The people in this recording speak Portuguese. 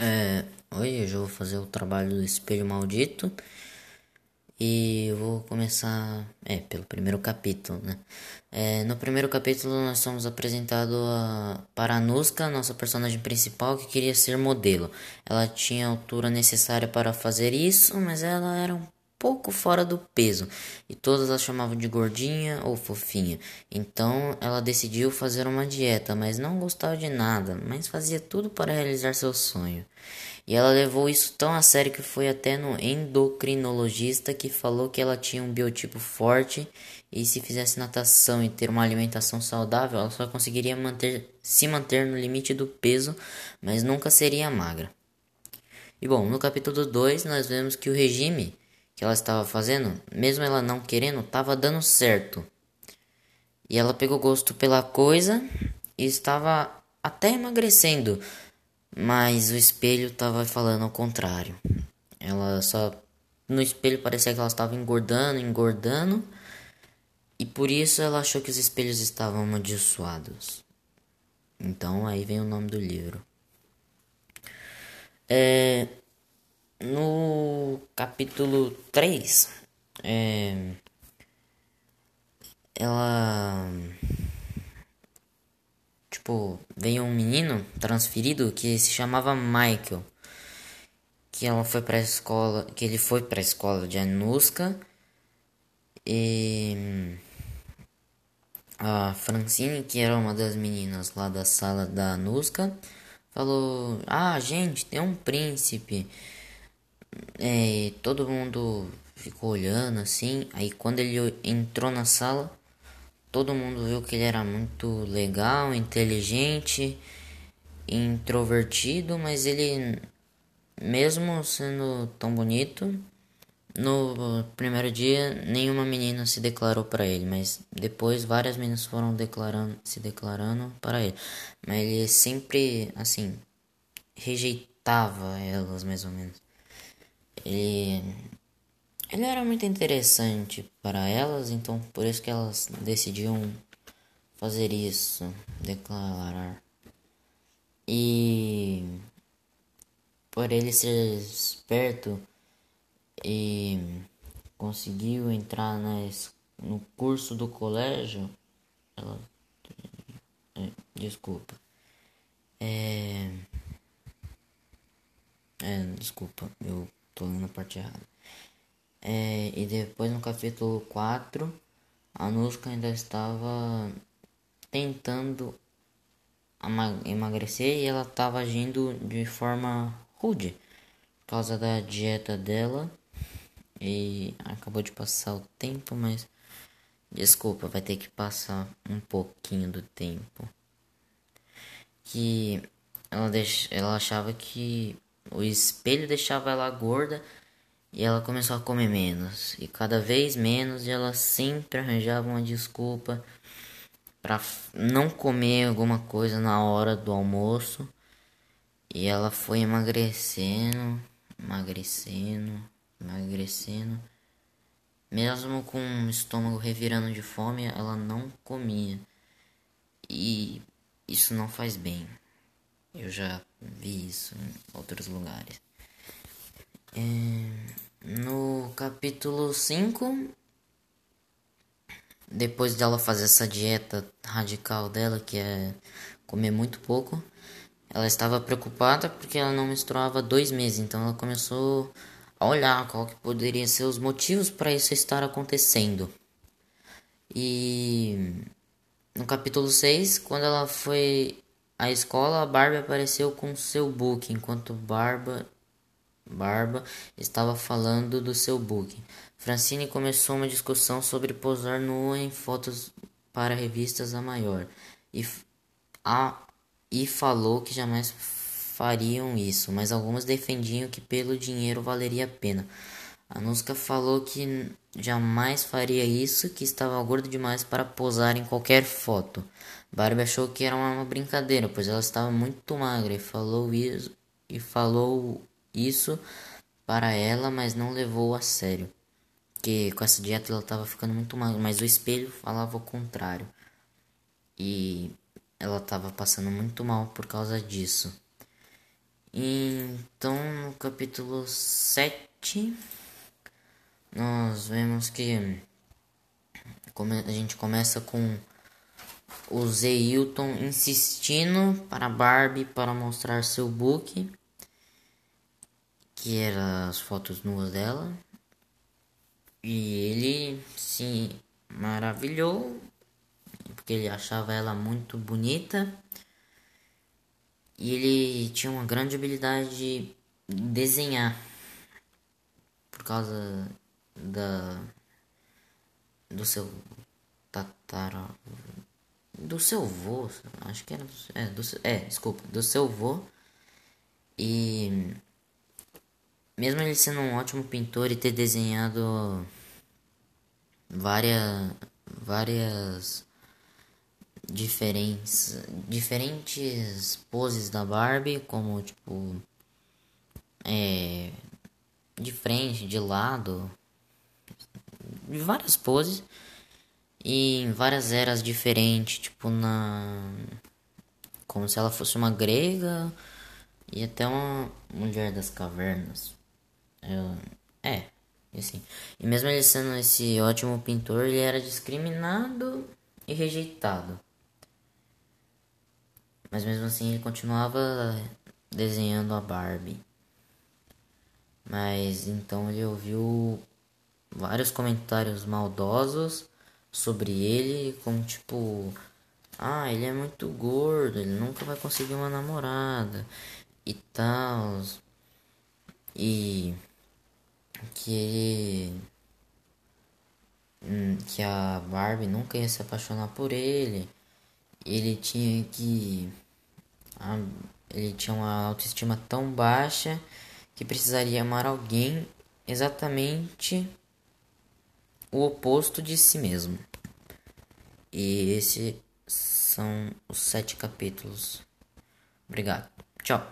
É, hoje eu vou fazer o trabalho do espelho maldito e eu vou começar, é, pelo primeiro capítulo, né? É, no primeiro capítulo nós somos apresentados a, para a Nuska, nossa personagem principal, que queria ser modelo. Ela tinha a altura necessária para fazer isso, mas ela era um pouco fora do peso e todas a chamavam de gordinha ou fofinha. Então ela decidiu fazer uma dieta, mas não gostava de nada, mas fazia tudo para realizar seu sonho. E ela levou isso tão a sério que foi até no endocrinologista que falou que ela tinha um biotipo forte e se fizesse natação e ter uma alimentação saudável, ela só conseguiria manter, se manter no limite do peso, mas nunca seria magra. E bom, no capítulo 2 nós vemos que o regime que ela estava fazendo, mesmo ela não querendo, estava dando certo. E ela pegou gosto pela coisa e estava até emagrecendo, mas o espelho estava falando ao contrário. Ela só no espelho parecia que ela estava engordando, engordando, e por isso ela achou que os espelhos estavam amaldiçoados. Então aí vem o nome do livro. É, no capítulo 3, é, ela. Tipo, veio um menino transferido que se chamava Michael. Que ela foi pra escola. Que ele foi pra escola de Anuska. E. A Francine, que era uma das meninas lá da sala da Anuska, falou: Ah, gente, tem um príncipe. É, todo mundo ficou olhando assim. Aí quando ele entrou na sala, todo mundo viu que ele era muito legal, inteligente, introvertido, mas ele, mesmo sendo tão bonito, no primeiro dia nenhuma menina se declarou para ele, mas depois várias meninas foram declarando, se declarando para ele. Mas ele sempre assim rejeitava elas mais ou menos. Ele, ele era muito interessante para elas, então por isso que elas decidiam fazer isso, declarar. E por ele ser esperto e conseguiu entrar nas, no curso do colégio, ela, é, desculpa. É, é, desculpa, eu Tô lendo a parte errada. É, e depois no capítulo 4, a Nuska ainda estava tentando emagrecer e ela estava agindo de forma rude por causa da dieta dela. E acabou de passar o tempo, mas desculpa, vai ter que passar um pouquinho do tempo. Que ela, deix... ela achava que o espelho deixava ela gorda e ela começou a comer menos. E cada vez menos e ela sempre arranjava uma desculpa para não comer alguma coisa na hora do almoço. E ela foi emagrecendo, emagrecendo, emagrecendo. Mesmo com o estômago revirando de fome, ela não comia. E isso não faz bem. Eu já vi isso em outros lugares. É, no capítulo 5, depois dela fazer essa dieta radical dela, que é comer muito pouco, ela estava preocupada porque ela não menstruava dois meses, então ela começou a olhar qual que poderia ser os motivos para isso estar acontecendo. E no capítulo 6, quando ela foi a escola, Barbie apareceu com seu book, enquanto Barba, Barba estava falando do seu book. Francine começou uma discussão sobre posar nua em fotos para revistas a maior e, a, e falou que jamais fariam isso, mas algumas defendiam que pelo dinheiro valeria a pena. A Nuska falou que jamais faria isso, que estava gordo demais para posar em qualquer foto. Barbie achou que era uma brincadeira, pois ela estava muito magra e falou isso, e falou isso para ela, mas não levou a sério. Que com essa dieta ela estava ficando muito magra, mas o espelho falava o contrário. E ela estava passando muito mal por causa disso. Então, no capítulo 7, nós vemos que a gente começa com o Zeilton insistindo para Barbie para mostrar seu book, que era as fotos nuas dela. E ele se maravilhou porque ele achava ela muito bonita. E ele tinha uma grande habilidade de desenhar por causa da do seu tatara do seu vô, acho que era do, é, do, é, desculpa, do seu vô. E mesmo ele sendo um ótimo pintor e ter desenhado várias várias diferentes diferentes poses da Barbie, como tipo é de frente, de lado, de várias poses e em várias eras diferentes, tipo na como se ela fosse uma grega e até uma mulher das cavernas. Eu, é, assim. E mesmo ele sendo esse ótimo pintor, ele era discriminado e rejeitado. Mas mesmo assim ele continuava desenhando a Barbie. Mas então ele ouviu vários comentários maldosos sobre ele, como tipo, ah, ele é muito gordo, ele nunca vai conseguir uma namorada e tal. E que ele hum, que a Barbie nunca ia se apaixonar por ele. Ele tinha que ele tinha uma autoestima tão baixa que precisaria amar alguém exatamente o oposto de si mesmo. E esses são os sete capítulos. Obrigado. Tchau.